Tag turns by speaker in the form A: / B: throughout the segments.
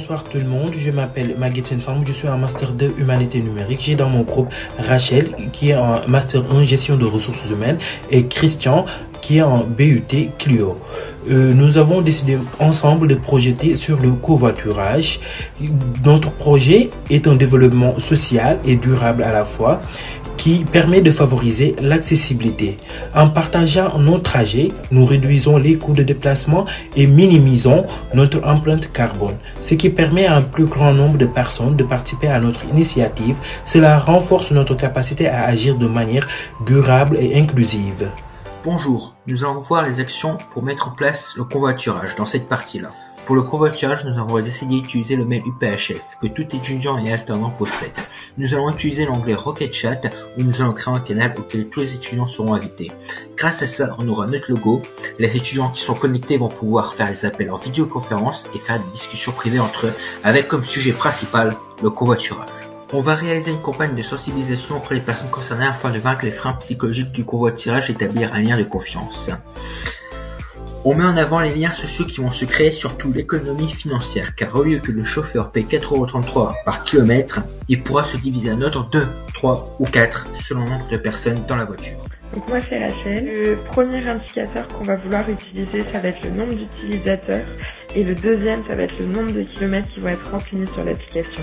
A: bonsoir tout le monde. Je m'appelle Maggie Sensom, je suis en Master 2 Humanité numérique. J'ai dans mon groupe Rachel qui est en Master 1 Gestion de ressources humaines et Christian qui est en BUT Clio. Euh, nous avons décidé ensemble de projeter sur le covoiturage. Notre projet est un développement social et durable à la fois qui permet de favoriser l'accessibilité. En partageant nos trajets, nous réduisons les coûts de déplacement et minimisons notre empreinte carbone, ce qui permet à un plus grand nombre de personnes de participer à notre initiative. Cela renforce notre capacité à agir de manière durable et inclusive.
B: Bonjour, nous allons voir les actions pour mettre en place le convoiturage dans cette partie-là. Pour le convoiturage, nous avons décidé d'utiliser le mail UPHF que tout étudiant et alternant possède. Nous allons utiliser l'onglet Rocket Chat où nous allons créer un canal auquel tous les étudiants seront invités. Grâce à ça, on aura notre logo. Les étudiants qui sont connectés vont pouvoir faire des appels en vidéoconférence et faire des discussions privées entre eux avec comme sujet principal le convoiturage. On va réaliser une campagne de sensibilisation auprès des personnes concernées afin de vaincre les freins psychologiques du convoiturage et établir un lien de confiance. On met en avant les liens sociaux qui vont se créer, surtout l'économie financière, car au lieu que le chauffeur paye 4,33€ par kilomètre, il pourra se diviser la note en 2, 3 ou 4 selon le nombre de personnes dans la voiture.
C: Donc moi c'est Rachel. Le premier indicateur qu'on va vouloir utiliser, ça va être le nombre d'utilisateurs et le deuxième, ça va être le nombre de kilomètres qui vont être remplis sur l'application.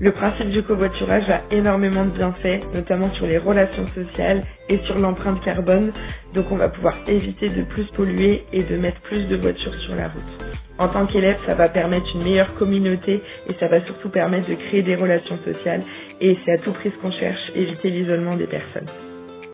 C: Le principe du covoiturage a énormément de bienfaits, notamment sur les relations sociales et sur l'empreinte carbone. Donc on va pouvoir éviter de plus polluer et de mettre plus de voitures sur la route. En tant qu'élève, ça va permettre une meilleure communauté et ça va surtout permettre de créer des relations sociales. Et c'est à tout prix ce qu'on cherche, éviter l'isolement des personnes.